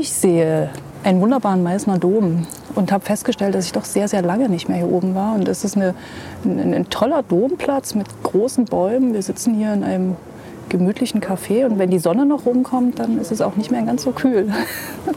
Ich sehe einen wunderbaren Meißner Dom und habe festgestellt, dass ich doch sehr, sehr lange nicht mehr hier oben war. Und es ist eine, ein, ein toller Domplatz mit großen Bäumen. Wir sitzen hier in einem gemütlichen Café und wenn die Sonne noch rumkommt, dann ist es auch nicht mehr ganz so kühl.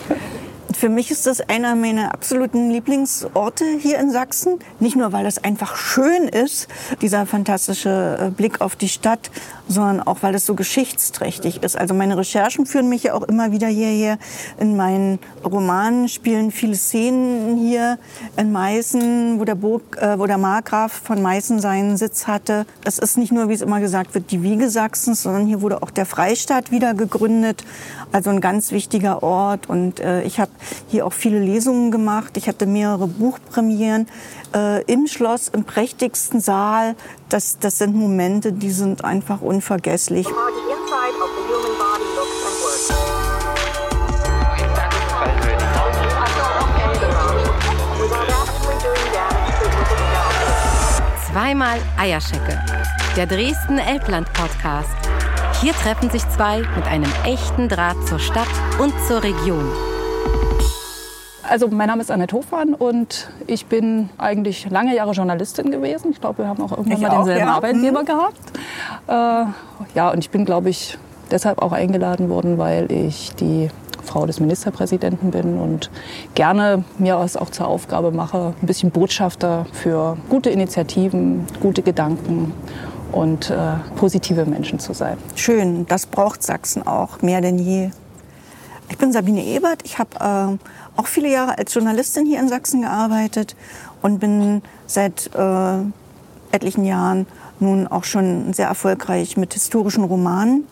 Für mich ist das einer meiner absoluten Lieblingsorte hier in Sachsen. Nicht nur, weil es einfach schön ist, dieser fantastische äh, Blick auf die Stadt, sondern auch, weil es so geschichtsträchtig ist. Also meine Recherchen führen mich ja auch immer wieder hierher. In meinen Romanen spielen viele Szenen hier in Meißen, wo der, Burg, äh, wo der Markgraf von Meißen seinen Sitz hatte. Es ist nicht nur, wie es immer gesagt wird, die Wiege Sachsens, sondern hier wurde auch der Freistaat wieder gegründet. Also ein ganz wichtiger Ort. Und äh, ich habe hier auch viele Lesungen gemacht. Ich hatte mehrere Buchpremieren äh, im Schloss, im prächtigsten Saal. Das, das sind Momente, die sind einfach unvergesslich. Zweimal Eierschecke, der Dresden Elbland Podcast. Hier treffen sich zwei mit einem echten Draht zur Stadt und zur Region. Also mein Name ist Annette Hofmann und ich bin eigentlich lange Jahre Journalistin gewesen. Ich glaube, wir haben auch irgendwann ich mal denselben ja. Arbeitgeber mhm. gehabt. Äh, ja, und ich bin, glaube ich, deshalb auch eingeladen worden, weil ich die Frau des Ministerpräsidenten bin und gerne mir es auch zur Aufgabe mache, ein bisschen Botschafter für gute Initiativen, gute Gedanken und äh, positive Menschen zu sein. Schön, das braucht Sachsen auch mehr denn je. Ich bin Sabine Ebert. Ich habe äh, auch viele Jahre als Journalistin hier in Sachsen gearbeitet und bin seit äh, etlichen Jahren nun auch schon sehr erfolgreich mit historischen Romanen,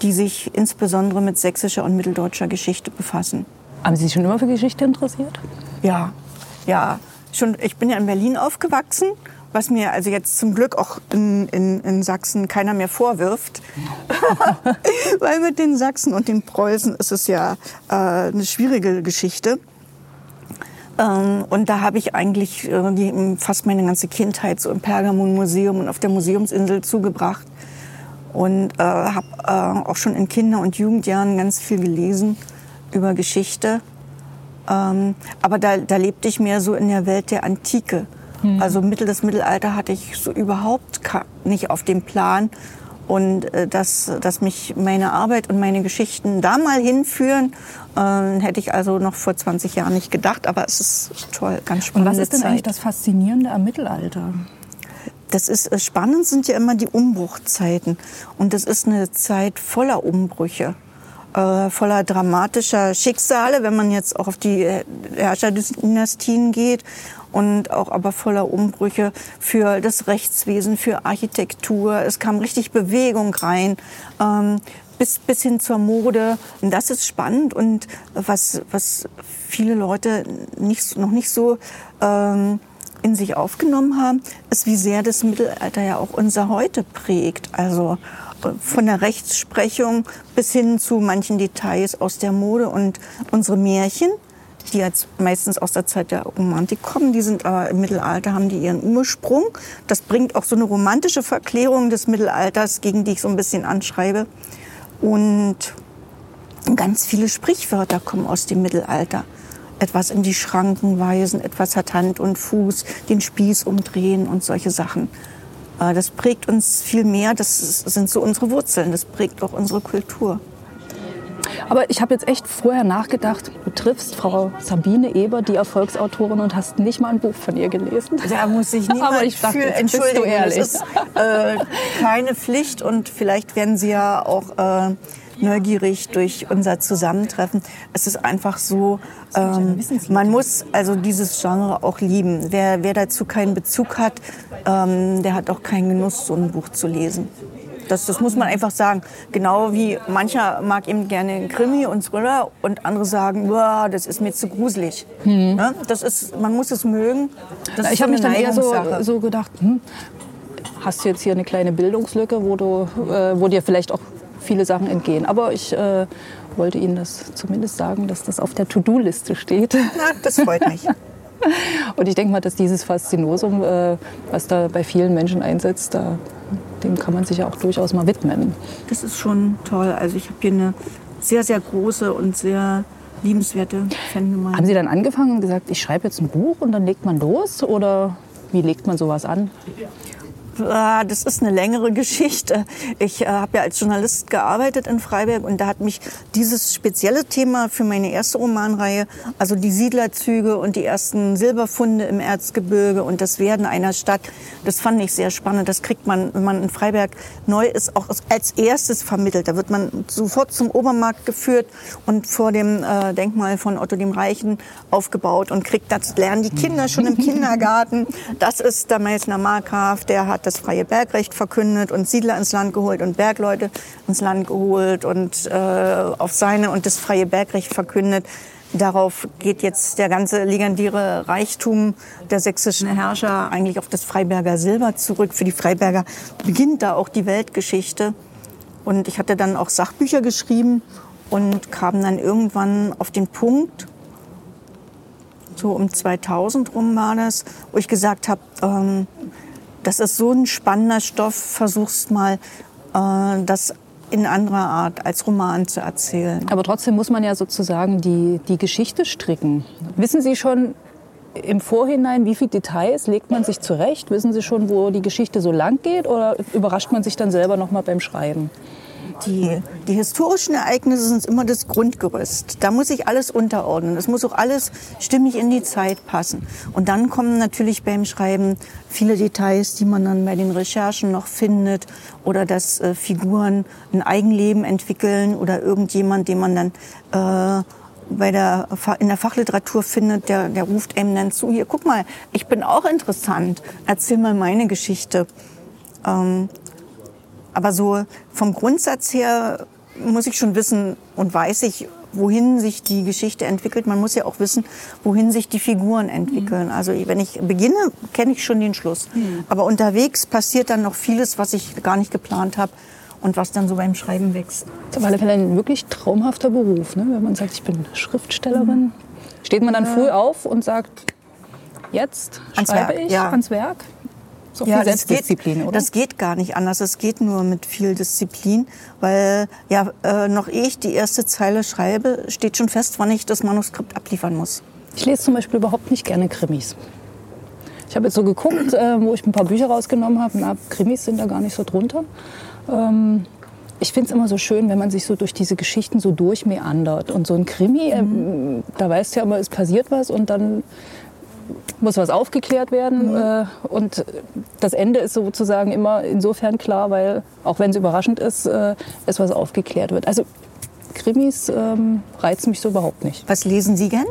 die sich insbesondere mit sächsischer und mitteldeutscher Geschichte befassen. Haben Sie sich schon immer für Geschichte interessiert? Ja, ja. Schon, ich bin ja in Berlin aufgewachsen was mir also jetzt zum Glück auch in, in, in Sachsen keiner mehr vorwirft. Weil mit den Sachsen und den Preußen ist es ja äh, eine schwierige Geschichte. Ähm, und da habe ich eigentlich äh, fast meine ganze Kindheit so im Pergamon-Museum und auf der Museumsinsel zugebracht. Und äh, habe äh, auch schon in Kinder- und Jugendjahren ganz viel gelesen über Geschichte. Ähm, aber da, da lebte ich mehr so in der Welt der Antike. Mhm. Also Mittel des Mittelalter hatte ich so überhaupt nicht auf dem Plan. Und äh, dass, dass mich meine Arbeit und meine Geschichten da mal hinführen, äh, hätte ich also noch vor 20 Jahren nicht gedacht. Aber es ist toll, ganz spannend. Und was ist denn Zeit. eigentlich das Faszinierende am Mittelalter? Das ist äh, spannend sind ja immer die Umbruchzeiten. Und das ist eine Zeit voller Umbrüche äh, voller dramatischer Schicksale, wenn man jetzt auch auf die äh, Herrscherdynastien geht und auch aber voller Umbrüche für das Rechtswesen, für Architektur. Es kam richtig Bewegung rein. Ähm, bis, bis hin zur Mode. Und das ist spannend und was, was viele Leute nicht, noch nicht so ähm, in sich aufgenommen haben, ist, wie sehr das Mittelalter ja auch unser Heute prägt. Also von der Rechtsprechung bis hin zu manchen Details aus der Mode und unsere Märchen die jetzt meistens aus der Zeit der Romantik kommen. Die sind aber im Mittelalter, haben die ihren Ursprung. Das bringt auch so eine romantische Verklärung des Mittelalters, gegen die ich so ein bisschen anschreibe. Und ganz viele Sprichwörter kommen aus dem Mittelalter. Etwas in die Schranken weisen, etwas hat Hand und Fuß, den Spieß umdrehen und solche Sachen. Äh, das prägt uns viel mehr, das sind so unsere Wurzeln, das prägt auch unsere Kultur. Aber ich habe jetzt echt vorher nachgedacht, du triffst Frau Sabine Eber, die Erfolgsautorin, und hast nicht mal ein Buch von ihr gelesen. Da muss ich niemand Aber ich dachte, für entschuldigen. Du ehrlich. Das ist äh, keine Pflicht und vielleicht werden Sie ja auch äh, neugierig durch unser Zusammentreffen. Es ist einfach so, ähm, man muss also dieses Genre auch lieben. Wer, wer dazu keinen Bezug hat, ähm, der hat auch keinen Genuss, so ein Buch zu lesen. Das, das muss man einfach sagen. Genau wie mancher mag eben gerne Krimi und Thriller und andere sagen, das ist mir zu gruselig. Mhm. Das ist, man muss es mögen. Das ich habe mich dann eher so, so gedacht, hm, hast du jetzt hier eine kleine Bildungslücke, wo, du, äh, wo dir vielleicht auch viele Sachen entgehen. Aber ich äh, wollte Ihnen das zumindest sagen, dass das auf der To-Do-Liste steht. Na, das freut mich. Und ich denke mal, dass dieses Faszinosum, äh, was da bei vielen Menschen einsetzt, da, dem kann man sich ja auch durchaus mal widmen. Das ist schon toll. Also ich habe hier eine sehr, sehr große und sehr liebenswerte Fangemeinde. Haben Sie dann angefangen und gesagt, ich schreibe jetzt ein Buch und dann legt man los? Oder wie legt man sowas an? Ah, das ist eine längere Geschichte. Ich äh, habe ja als Journalist gearbeitet in Freiberg und da hat mich dieses spezielle Thema für meine erste Romanreihe, also die Siedlerzüge und die ersten Silberfunde im Erzgebirge und das Werden einer Stadt, das fand ich sehr spannend. Das kriegt man, wenn man in Freiberg neu ist, auch als erstes vermittelt. Da wird man sofort zum Obermarkt geführt und vor dem äh, Denkmal von Otto dem Reichen aufgebaut und kriegt das lernen die Kinder schon im Kindergarten. Das ist der Meißner Markgraf, der hat das freie Bergrecht verkündet und Siedler ins Land geholt und Bergleute ins Land geholt und äh, auf seine und das freie Bergrecht verkündet. Darauf geht jetzt der ganze legendäre Reichtum der sächsischen Herrscher eigentlich auf das Freiberger Silber zurück. Für die Freiberger beginnt da auch die Weltgeschichte. Und ich hatte dann auch Sachbücher geschrieben und kam dann irgendwann auf den Punkt, so um 2000 rum war das, wo ich gesagt habe, ähm, das ist so ein spannender Stoff, versuchst mal äh, das in anderer Art als Roman zu erzählen. Aber trotzdem muss man ja sozusagen die, die Geschichte stricken. Wissen Sie schon im Vorhinein, wie viele Details legt man sich zurecht? Wissen Sie schon, wo die Geschichte so lang geht oder überrascht man sich dann selber noch mal beim Schreiben? Die, die historischen Ereignisse sind immer das Grundgerüst. Da muss sich alles unterordnen. Es muss auch alles stimmig in die Zeit passen. Und dann kommen natürlich beim Schreiben viele Details, die man dann bei den Recherchen noch findet oder dass äh, Figuren ein Eigenleben entwickeln oder irgendjemand, den man dann äh, bei der, in der Fachliteratur findet, der, der ruft einem dann zu, hier, guck mal, ich bin auch interessant, erzähl mal meine Geschichte. Ähm, aber so vom Grundsatz her muss ich schon wissen und weiß ich, wohin sich die Geschichte entwickelt. Man muss ja auch wissen, wohin sich die Figuren entwickeln. Mhm. Also wenn ich beginne, kenne ich schon den Schluss. Mhm. Aber unterwegs passiert dann noch vieles, was ich gar nicht geplant habe und was dann so beim Schreiben wächst. Das ist auf alle Fälle ein wirklich traumhafter Beruf, ne? wenn man sagt, ich bin Schriftstellerin. Mhm. Steht man dann früh auf und sagt, jetzt schreibe ich ja. ans Werk? So ja, Selbstdisziplin, geht, oder? Das geht gar nicht anders. Es geht nur mit viel Disziplin, weil ja äh, noch ehe ich die erste Zeile schreibe, steht schon fest, wann ich das Manuskript abliefern muss. Ich lese zum Beispiel überhaupt nicht gerne Krimis. Ich habe jetzt so geguckt, äh, wo ich ein paar Bücher rausgenommen habe. Na, Krimis sind da gar nicht so drunter. Ähm, ich finde es immer so schön, wenn man sich so durch diese Geschichten so durchmeandert. Und so ein Krimi, äh, mhm. äh, da weißt du ja immer, es passiert was und dann muss was aufgeklärt werden. Mhm. Äh, und das Ende ist sozusagen immer insofern klar, weil, auch wenn es überraschend ist, äh, es was aufgeklärt wird. Also Krimis ähm, reizen mich so überhaupt nicht. Was lesen Sie gern?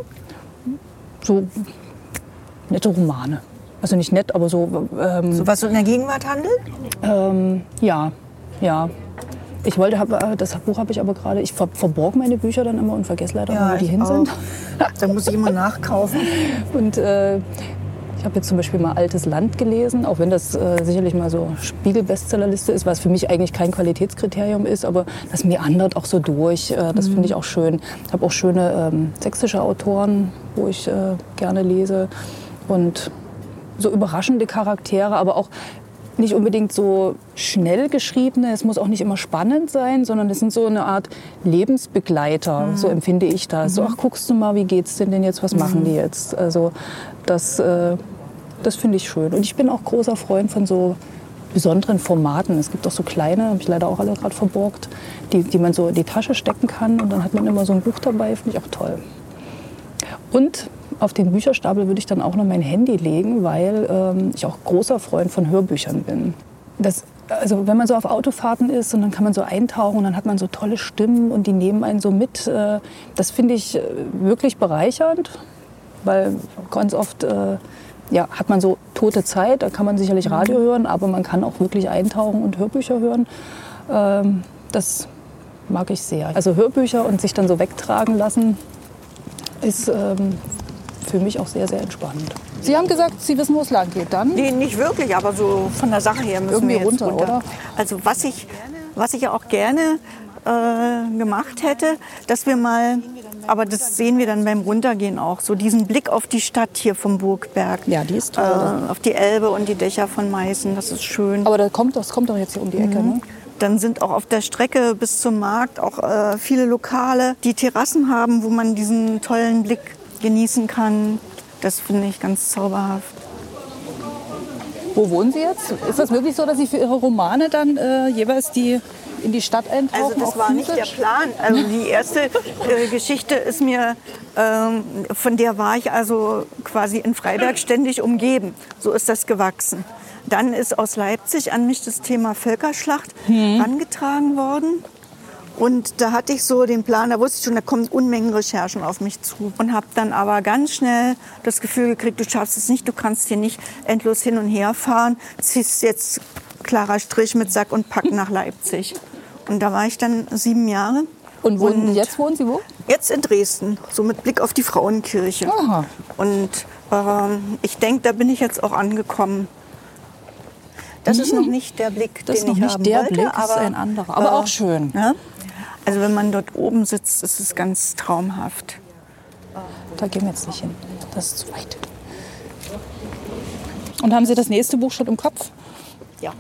So nette Romane. Also nicht nett, aber so. Ähm, so was so in der Gegenwart handelt? Ähm, ja, ja. Ich wollte, hab, äh, das Buch habe ich aber gerade, ich ver verborg meine Bücher dann immer und vergesse leider, ja, wo die hin auch. sind. da muss ich immer nachkaufen. Und äh, ich habe jetzt zum Beispiel mal Altes Land gelesen, auch wenn das äh, sicherlich mal so Spiegel-Bestsellerliste ist, was für mich eigentlich kein Qualitätskriterium ist, aber das meandert auch so durch. Äh, das mhm. finde ich auch schön. Ich habe auch schöne ähm, sächsische Autoren, wo ich äh, gerne lese und so überraschende Charaktere, aber auch nicht unbedingt so schnell geschriebene, es muss auch nicht immer spannend sein, sondern es sind so eine Art Lebensbegleiter, mhm. so empfinde ich das. Mhm. So, ach, guckst du mal, wie geht's denn denn jetzt, was mhm. machen die jetzt? Also das, äh, das finde ich schön. Und ich bin auch großer Freund von so besonderen Formaten. Es gibt auch so kleine, habe ich leider auch alle gerade verborgt, die, die man so in die Tasche stecken kann und dann hat man immer so ein Buch dabei, finde ich auch toll. Und auf den Bücherstapel würde ich dann auch noch mein Handy legen, weil ähm, ich auch großer Freund von Hörbüchern bin. Das, also wenn man so auf Autofahrten ist und dann kann man so eintauchen und dann hat man so tolle Stimmen und die nehmen einen so mit, äh, das finde ich äh, wirklich bereichernd, weil ganz oft äh, ja, hat man so tote Zeit, da kann man sicherlich mhm. Radio hören, aber man kann auch wirklich eintauchen und Hörbücher hören. Ähm, das mag ich sehr. Also Hörbücher und sich dann so wegtragen lassen, ist ähm, für mich auch sehr, sehr entspannend. Sie haben gesagt, Sie wissen, wo es lang geht, dann? Nee, nicht wirklich, aber so von der Sache her müssen Irgendwie wir runter, runter. Oder? Also was ich, was ich auch gerne äh, gemacht hätte, dass wir mal, aber das sehen wir dann beim Runtergehen auch, so diesen Blick auf die Stadt hier vom Burgberg. Ja, die ist toll. Äh, auf die Elbe und die Dächer von Meißen, das ist schön. Aber das kommt, das kommt doch jetzt hier um die Ecke, mhm. ne? dann sind auch auf der Strecke bis zum Markt auch äh, viele Lokale, die Terrassen haben, wo man diesen tollen Blick genießen kann. Das finde ich ganz zauberhaft. Wo wohnen Sie jetzt? Ist das wirklich so, dass Sie für Ihre Romane dann äh, jeweils die in die Stadt eintauchen? Also das war nicht der Plan. Also die erste äh, Geschichte ist mir, ähm, von der war ich also quasi in Freiberg ständig umgeben. So ist das gewachsen. Dann ist aus Leipzig an mich das Thema Völkerschlacht hm. angetragen worden. Und da hatte ich so den Plan, da wusste ich schon, da kommen Unmengen Recherchen auf mich zu. Und habe dann aber ganz schnell das Gefühl gekriegt, du schaffst es nicht, du kannst hier nicht endlos hin und her fahren, ziehst jetzt klarer Strich mit Sack und Pack nach Leipzig. Und da war ich dann sieben Jahre. Und, wohnen, und jetzt wohnen Sie wo? Jetzt in Dresden, so mit Blick auf die Frauenkirche. Aha. Und ähm, ich denke, da bin ich jetzt auch angekommen. Das mhm. ist noch nicht der Blick, das den ist ich noch nicht haben der wollte, Blick, aber ist ein anderer. Aber äh, auch schön. Ja? Also wenn man dort oben sitzt, ist es ganz traumhaft. Da gehen wir jetzt nicht hin. Das ist zu weit. Und haben Sie das nächste Buch schon im Kopf? Ja.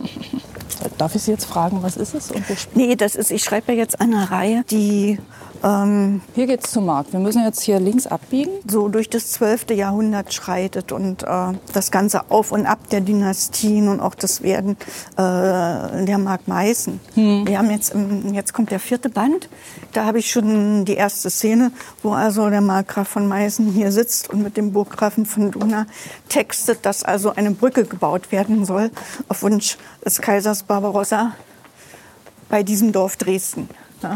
Darf ich Sie jetzt fragen, was ist es? Und wo nee, das ist, ich schreibe ja jetzt eine Reihe, die ähm, hier geht es zum Markt. Wir müssen jetzt hier links abbiegen. So durch das 12. Jahrhundert schreitet und äh, das ganze Auf und Ab der Dynastien und auch das Werden äh, der Mark Meißen. Hm. Wir haben jetzt, jetzt kommt der vierte Band. Da habe ich schon die erste Szene, wo also der Markgraf von Meißen hier sitzt und mit dem Burggrafen von Duna textet, dass also eine Brücke gebaut werden soll auf Wunsch des Kaisers Barbarossa bei diesem Dorf Dresden.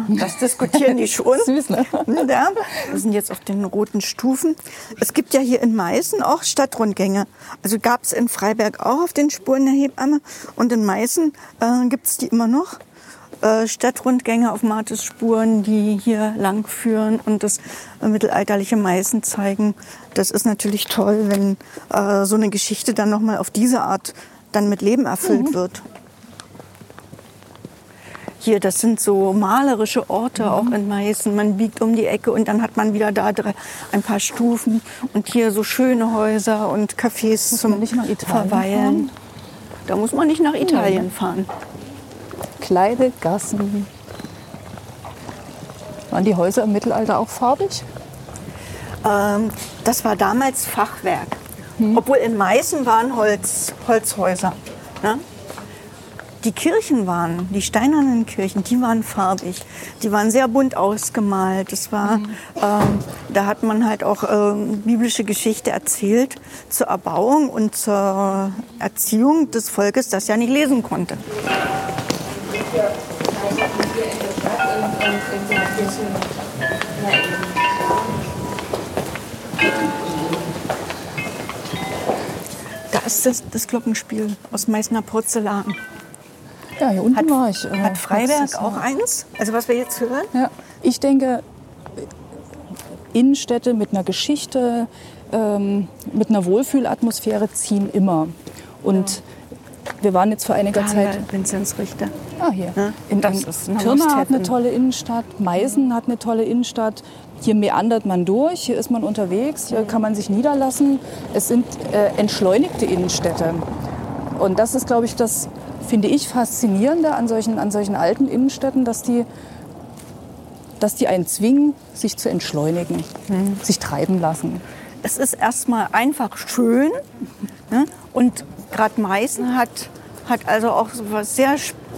Das diskutieren die schon. Süß, ne? Ja, wir sind jetzt auf den roten Stufen. Es gibt ja hier in Meißen auch Stadtrundgänge. Also gab es in Freiberg auch auf den Spuren der Hebamme. Und in Meißen äh, gibt es die immer noch. Äh, Stadtrundgänge auf Martes Spuren, die hier lang führen und das äh, mittelalterliche Meißen zeigen. Das ist natürlich toll, wenn äh, so eine Geschichte dann nochmal auf diese Art dann mit Leben erfüllt mhm. wird hier, das sind so malerische Orte mhm. auch in Meißen. Man biegt um die Ecke und dann hat man wieder da ein paar Stufen und hier so schöne Häuser und Cafés muss zum Verweilen. Fahren? Da muss man nicht nach Italien ja. fahren. Kleine Gassen. Waren die Häuser im Mittelalter auch farbig? Ähm, das war damals Fachwerk. Hm. Obwohl in Meißen waren Holz, Holzhäuser. Ne? Die Kirchen waren, die steinernen Kirchen, die waren farbig. Die waren sehr bunt ausgemalt. Das war, mhm. ähm, da hat man halt auch ähm, biblische Geschichte erzählt zur Erbauung und zur Erziehung des Volkes, das ja nicht lesen konnte. Da ist das, das Glockenspiel aus Meißner Porzellan. Ja, hier unten hat, war ich. Äh, hat Freiberg auch eins? Also was wir jetzt hören? Ja, ich denke, Innenstädte mit einer Geschichte, ähm, mit einer Wohlfühlatmosphäre ziehen immer. Und ja. wir waren jetzt vor einiger Karl Zeit. Vinzenz Richter. Ah, hier. Ja, in, das ist Pirna hat eine tolle Innenstadt, Meißen hat eine tolle Innenstadt. Hier meandert man durch, hier ist man unterwegs, hier kann man sich niederlassen. Es sind äh, entschleunigte Innenstädte. Und das ist, glaube ich, das finde ich, faszinierende an solchen, an solchen alten Innenstädten, dass die, dass die einen zwingen, sich zu entschleunigen, mhm. sich treiben lassen. Es ist erstmal einfach schön ne? und gerade Meißen hat, hat also auch so was sehr,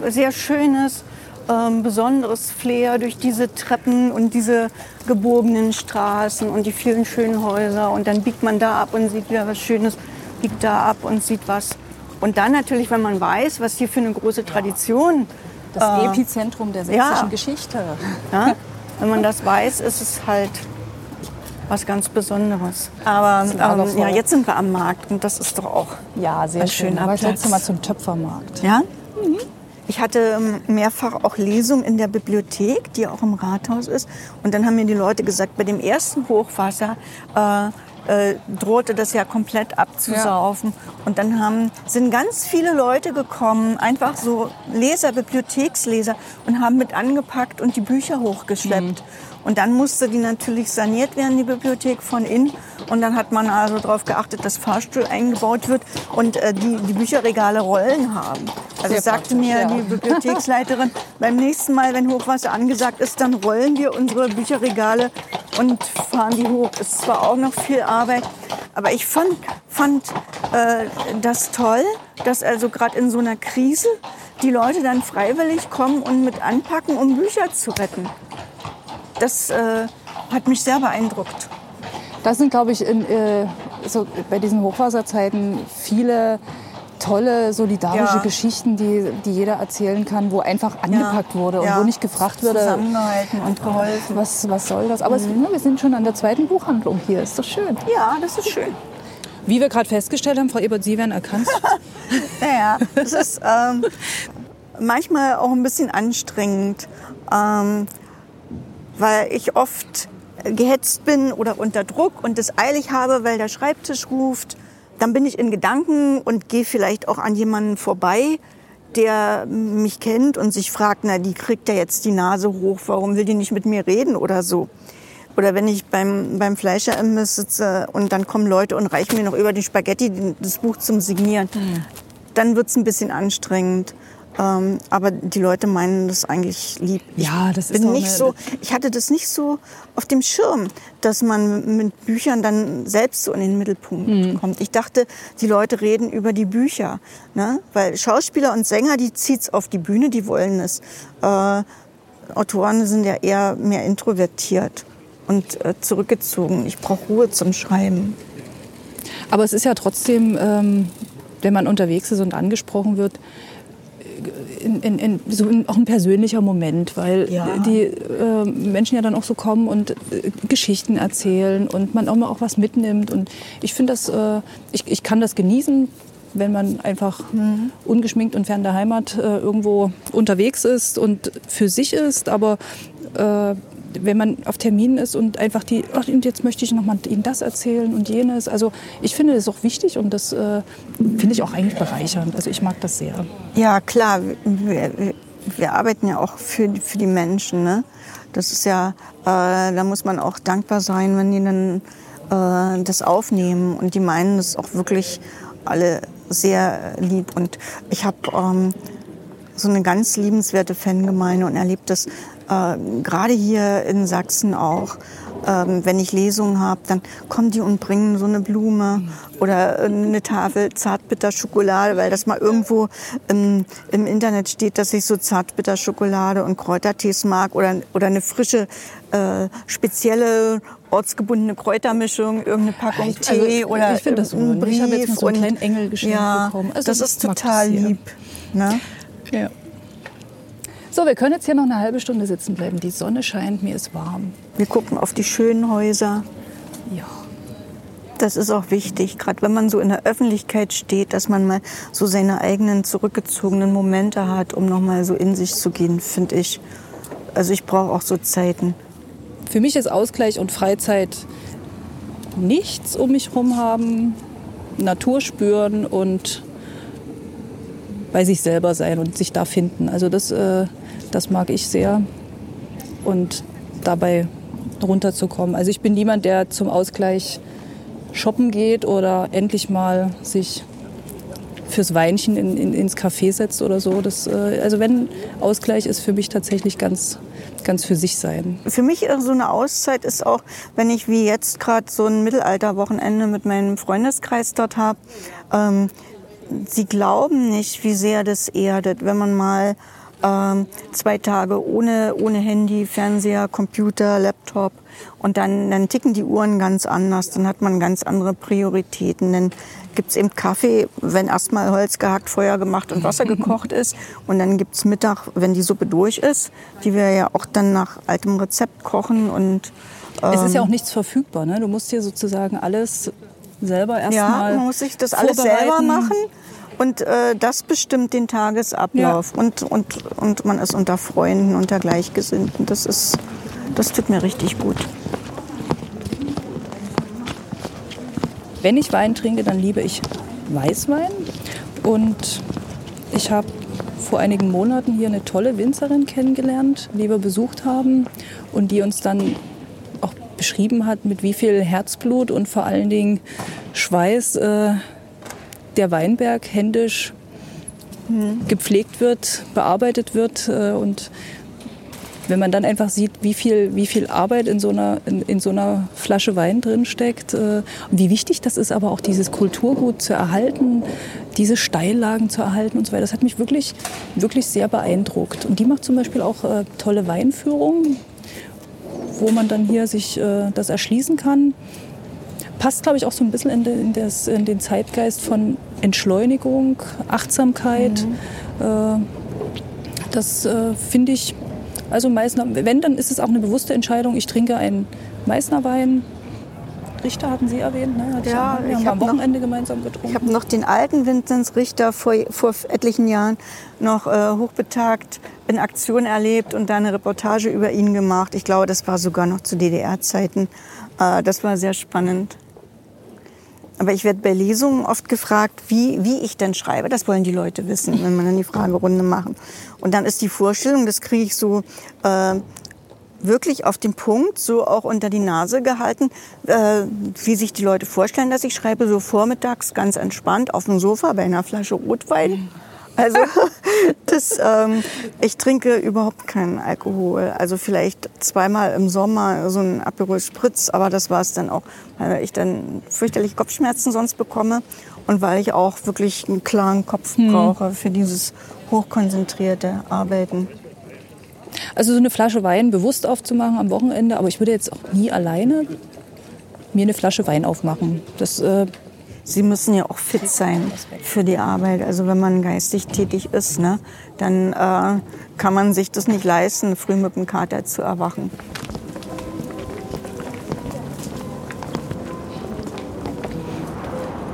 sehr Schönes, ähm, besonderes Flair durch diese Treppen und diese gebogenen Straßen und die vielen schönen Häuser und dann biegt man da ab und sieht wieder was Schönes, biegt da ab und sieht was und dann natürlich, wenn man weiß, was hier für eine große Tradition. Das äh, Epizentrum der sächsischen ja. Geschichte. Ja, wenn man das weiß, ist es halt was ganz Besonderes. Aber ähm, ja, jetzt sind wir am Markt und das ist doch auch ja, sehr schön. schöner Aber Platz. Mal zum Töpfermarkt. Ja? Mhm. Ich hatte ähm, mehrfach auch Lesungen in der Bibliothek, die auch im Rathaus ist. Und dann haben mir die Leute gesagt, bei dem ersten Hochwasser äh, äh, drohte das ja komplett abzusaufen. Ja. Und dann haben, sind ganz viele Leute gekommen, einfach so Leser, Bibliotheksleser und haben mit angepackt und die Bücher hochgeschleppt. Mhm. Und dann musste die natürlich saniert werden, die Bibliothek von innen. Und dann hat man also darauf geachtet, dass Fahrstuhl eingebaut wird und äh, die, die Bücherregale Rollen haben. Also Sehr sagte mir ja. die Bibliotheksleiterin, beim nächsten Mal, wenn Hochwasser angesagt ist, dann rollen wir unsere Bücherregale und fahren die hoch. Es ist zwar auch noch viel Arbeit, aber ich fand, fand äh, das toll, dass also gerade in so einer Krise die Leute dann freiwillig kommen und mit anpacken, um Bücher zu retten. Das äh, hat mich sehr beeindruckt. Das sind, glaube ich, in, äh, so bei diesen Hochwasserzeiten viele tolle, solidarische ja. Geschichten, die, die jeder erzählen kann, wo einfach angepackt ja. wurde und ja. wo nicht gefragt wurde, zusammengehalten und geholfen. Was, was soll das? Aber mhm. es, wir sind schon an der zweiten Buchhandlung hier. Ist doch schön. Ja, das ist schön. Wie wir gerade festgestellt haben, Frau Ebert, Sie werden erkannt. naja, es ist ähm, manchmal auch ein bisschen anstrengend, ähm, weil ich oft gehetzt bin oder unter Druck und es eilig habe, weil der Schreibtisch ruft. Dann bin ich in Gedanken und gehe vielleicht auch an jemanden vorbei, der mich kennt und sich fragt, na, die kriegt ja jetzt die Nase hoch, warum will die nicht mit mir reden oder so. Oder wenn ich beim, beim Fleischerimbiss sitze und dann kommen Leute und reichen mir noch über die Spaghetti das Buch zum Signieren, mhm. dann wird's ein bisschen anstrengend. Ähm, aber die Leute meinen das eigentlich lieb. Ja, das ist bin nicht so. Ich hatte das nicht so auf dem Schirm, dass man mit Büchern dann selbst so in den Mittelpunkt mhm. kommt. Ich dachte, die Leute reden über die Bücher, ne? weil Schauspieler und Sänger, die zieht's auf die Bühne, die wollen es. Äh, Autoren sind ja eher mehr introvertiert und äh, zurückgezogen. Ich brauche Ruhe zum Schreiben. Aber es ist ja trotzdem, ähm, wenn man unterwegs ist und angesprochen wird, in, in, in, so auch ein persönlicher Moment, weil ja. die äh, Menschen ja dann auch so kommen und äh, Geschichten erzählen und man auch mal auch was mitnimmt. Und ich finde das, äh, ich, ich kann das genießen, wenn man einfach mhm. ungeschminkt und fern der Heimat äh, irgendwo unterwegs ist und für sich ist, aber äh, wenn man auf Terminen ist und einfach die, ach, und jetzt möchte ich noch mal Ihnen das erzählen und jenes. Also ich finde das auch wichtig und das äh, finde ich auch eigentlich bereichernd. Also ich mag das sehr. Ja, klar. Wir, wir arbeiten ja auch für, für die Menschen. Ne? Das ist ja, äh, da muss man auch dankbar sein, wenn die dann äh, das aufnehmen. Und die meinen das auch wirklich alle sehr lieb. Und ich habe ähm, so eine ganz liebenswerte Fangemeinde und erlebt das äh, gerade hier in Sachsen auch. Ähm, wenn ich Lesungen habe, dann kommen die und bringen so eine Blume oder eine Tafel Zartbitterschokolade, weil das mal irgendwo im, im Internet steht, dass ich so Zartbitterschokolade und Kräutertees mag oder, oder eine frische, äh, spezielle ortsgebundene Kräutermischung, irgendeine Packung also, Tee oder ich das ein Brief. Ich habe jetzt so einen kleinen Engel geschenkt ja, bekommen. Also, das, das ist total lieb. Ne? Ja. So, wir können jetzt hier noch eine halbe Stunde sitzen bleiben. Die Sonne scheint, mir ist warm. Wir gucken auf die schönen Häuser. Ja. Das ist auch wichtig, gerade wenn man so in der Öffentlichkeit steht, dass man mal so seine eigenen zurückgezogenen Momente hat, um noch mal so in sich zu gehen, finde ich. Also ich brauche auch so Zeiten. Für mich ist Ausgleich und Freizeit nichts um mich herum haben, Natur spüren und bei sich selber sein und sich da finden. Also das äh, das mag ich sehr. Und dabei runterzukommen. Also ich bin niemand, der zum Ausgleich shoppen geht oder endlich mal sich fürs Weinchen in, in, ins Café setzt oder so. Das, äh, also wenn Ausgleich ist für mich tatsächlich ganz, ganz für sich sein. Für mich so eine Auszeit ist auch, wenn ich wie jetzt gerade so ein Mittelalterwochenende mit meinem Freundeskreis dort habe. Ähm, sie glauben nicht, wie sehr das erdet, wenn man mal ähm, zwei Tage ohne, ohne Handy, Fernseher, Computer, Laptop. Und dann, dann ticken die Uhren ganz anders. Dann hat man ganz andere Prioritäten. Dann gibt's eben Kaffee, wenn erstmal Holz gehackt, Feuer gemacht und Wasser gekocht ist. Und dann gibt's Mittag, wenn die Suppe durch ist, die wir ja auch dann nach altem Rezept kochen. Und, ähm, es ist ja ähm, auch nichts verfügbar. Ne? Du musst dir sozusagen alles selber erstmal. Ja, man muss sich das alles selber machen. Und äh, das bestimmt den Tagesablauf. Ja. Und, und, und man ist unter Freunden, unter Gleichgesinnten. Das, ist, das tut mir richtig gut. Wenn ich Wein trinke, dann liebe ich Weißwein. Und ich habe vor einigen Monaten hier eine tolle Winzerin kennengelernt, die wir besucht haben und die uns dann auch beschrieben hat, mit wie viel Herzblut und vor allen Dingen Schweiß äh, der Weinberg händisch gepflegt wird, bearbeitet wird äh, und wenn man dann einfach sieht, wie viel, wie viel Arbeit in so einer, in, in so einer Flasche Wein drin steckt äh, wie wichtig das ist, aber auch dieses Kulturgut zu erhalten, diese Steillagen zu erhalten und so weiter, das hat mich wirklich, wirklich sehr beeindruckt. Und die macht zum Beispiel auch äh, tolle Weinführungen, wo man dann hier sich das erschließen kann. Passt, glaube ich, auch so ein bisschen in, de, in, das, in den Zeitgeist von Entschleunigung, Achtsamkeit. Mhm. Äh, das äh, finde ich also Meißner, wenn, dann ist es auch eine bewusste Entscheidung. Ich trinke einen Meißner Wein. Richter hatten Sie erwähnt, ne? Hatte ja, ich, wir haben am Wochenende noch, gemeinsam getrunken. Ich habe noch den alten Vinzenz Richter vor, vor etlichen Jahren noch äh, hochbetagt in Aktion erlebt und da eine Reportage über ihn gemacht. Ich glaube, das war sogar noch zu DDR-Zeiten. Äh, das war sehr spannend. Aber ich werde bei Lesungen oft gefragt, wie, wie ich denn schreibe. Das wollen die Leute wissen, wenn wir dann die Fragerunde machen. Und dann ist die Vorstellung, das kriege ich so äh, wirklich auf den Punkt, so auch unter die Nase gehalten, äh, wie sich die Leute vorstellen, dass ich schreibe, so vormittags ganz entspannt auf dem Sofa bei einer Flasche Rotwein. Also das, ähm, ich trinke überhaupt keinen Alkohol. Also vielleicht zweimal im Sommer so ein Aperol Spritz, aber das war es dann auch, weil ich dann fürchterliche Kopfschmerzen sonst bekomme und weil ich auch wirklich einen klaren Kopf hm. brauche für dieses hochkonzentrierte Arbeiten. Also so eine Flasche Wein bewusst aufzumachen am Wochenende, aber ich würde jetzt auch nie alleine mir eine Flasche Wein aufmachen. Das äh, Sie müssen ja auch fit sein für die Arbeit. Also wenn man geistig tätig ist, ne, dann äh, kann man sich das nicht leisten, früh mit dem Kater zu erwachen.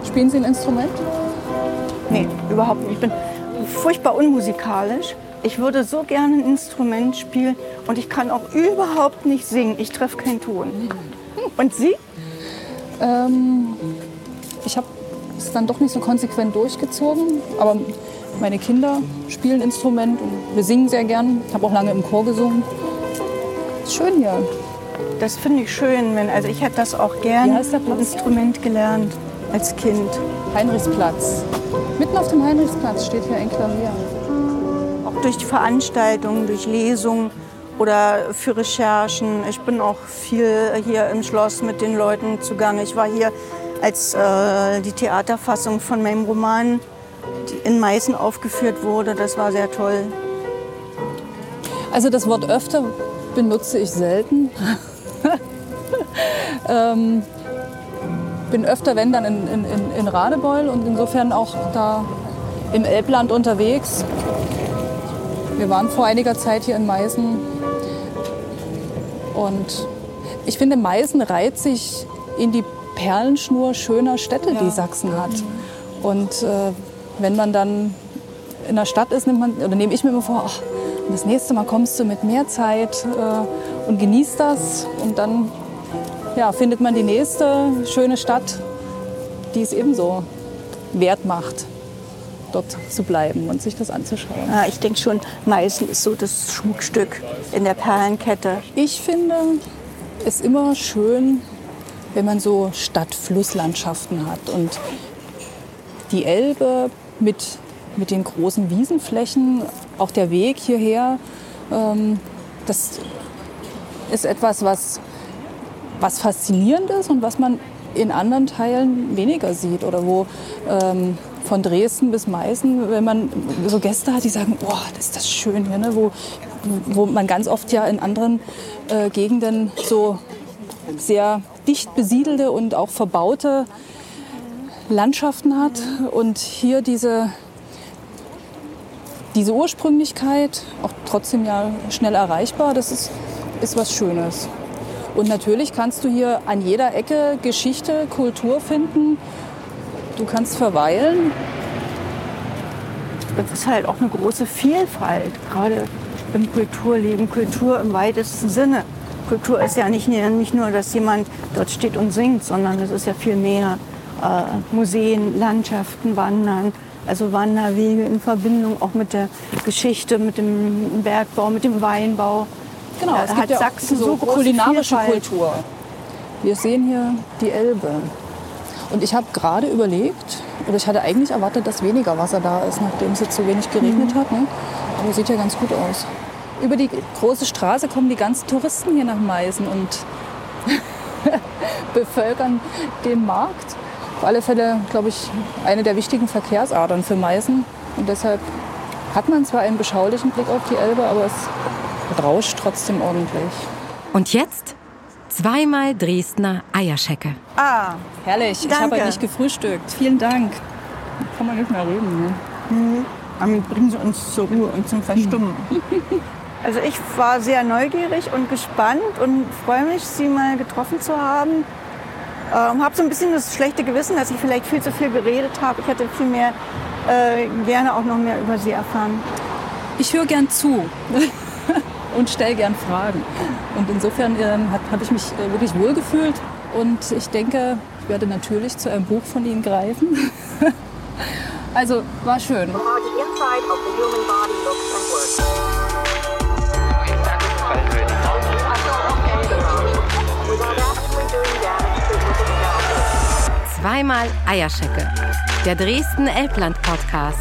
Spielen Sie ein Instrument? Nee, überhaupt nicht. Ich bin furchtbar unmusikalisch. Ich würde so gerne ein Instrument spielen und ich kann auch überhaupt nicht singen. Ich treffe keinen Ton. Und Sie? Ähm, ich habe es dann doch nicht so konsequent durchgezogen, aber meine Kinder spielen Instrument und wir singen sehr gern. Ich habe auch lange im Chor gesungen. Ist schön hier. Das finde ich schön. Wenn, also ich hätte das auch gerne Instrument gelernt als Kind. Heinrichsplatz. Mitten auf dem Heinrichsplatz steht hier ein Klavier. Auch durch Veranstaltungen, durch Lesungen oder für Recherchen. Ich bin auch viel hier im Schloss mit den Leuten zugange. Ich war hier als äh, die Theaterfassung von meinem Roman in Meißen aufgeführt wurde. Das war sehr toll. Also das Wort öfter benutze ich selten. ähm, bin öfter, wenn dann in, in, in Radebeul und insofern auch da im Elbland unterwegs. Wir waren vor einiger Zeit hier in Meißen und ich finde, Meißen reiht sich in die Perlenschnur schöner Städte, ja. die Sachsen hat. Und äh, wenn man dann in der Stadt ist, nimmt man, oder nehme ich mir immer vor, ach, das nächste Mal kommst du mit mehr Zeit äh, und genießt das. Und dann ja, findet man die nächste schöne Stadt, die es ebenso wert macht, dort zu bleiben und sich das anzuschauen. Ja, ich denke schon, Meißen ist so das Schmuckstück in der Perlenkette. Ich finde es immer schön, wenn man so Stadt-Flusslandschaften hat. Und die Elbe mit, mit den großen Wiesenflächen, auch der Weg hierher, ähm, das ist etwas, was, was faszinierend ist und was man in anderen Teilen weniger sieht. Oder wo ähm, von Dresden bis Meißen, wenn man so Gäste hat, die sagen, oh, das ist das schön hier, ne? wo, wo man ganz oft ja in anderen äh, Gegenden so sehr dicht besiedelte und auch verbaute Landschaften hat. Und hier diese, diese Ursprünglichkeit, auch trotzdem ja schnell erreichbar, das ist, ist was Schönes. Und natürlich kannst du hier an jeder Ecke Geschichte, Kultur finden. Du kannst verweilen. Es ist halt auch eine große Vielfalt, gerade im Kulturleben, Kultur im weitesten Sinne. Kultur ist ja nicht, nicht nur, dass jemand dort steht und singt, sondern es ist ja viel mehr. Äh, Museen, Landschaften, Wandern, also Wanderwege in Verbindung auch mit der Geschichte, mit dem Bergbau, mit dem Weinbau. Genau, es hat Sachsen so, so kulinarische Vielfalt. Kultur. Wir sehen hier die Elbe. Und ich habe gerade überlegt, oder ich hatte eigentlich erwartet, dass weniger Wasser da ist, nachdem es jetzt so wenig geregnet mhm. hat. Ne? Aber sieht ja ganz gut aus. Über die große Straße kommen die ganzen Touristen hier nach Meißen und bevölkern den Markt. Auf alle Fälle, glaube ich, eine der wichtigen Verkehrsadern für Meißen. Und deshalb hat man zwar einen beschaulichen Blick auf die Elbe, aber es rauscht trotzdem ordentlich. Und jetzt zweimal Dresdner Eierschecke. Ah, herrlich. Danke. Ich habe nicht gefrühstückt. Vielen Dank. Kann man nicht mehr reden. Ne? Mhm. Damit bringen Sie uns zur Ruhe und zum Verstummen. Also ich war sehr neugierig und gespannt und freue mich, Sie mal getroffen zu haben. Ähm, habe so ein bisschen das schlechte Gewissen, dass ich vielleicht viel zu viel geredet habe. Ich hätte viel mehr äh, gerne auch noch mehr über Sie erfahren. Ich höre gern zu und stelle gern Fragen. Und insofern ähm, habe hab ich mich äh, wirklich wohlgefühlt und ich denke, ich werde natürlich zu einem Buch von Ihnen greifen. also war schön. Zweimal Eierschecke, der Dresden Elbland Podcast.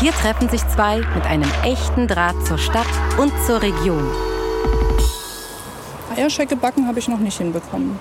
Hier treffen sich zwei mit einem echten Draht zur Stadt und zur Region. Eierschecke backen habe ich noch nicht hinbekommen.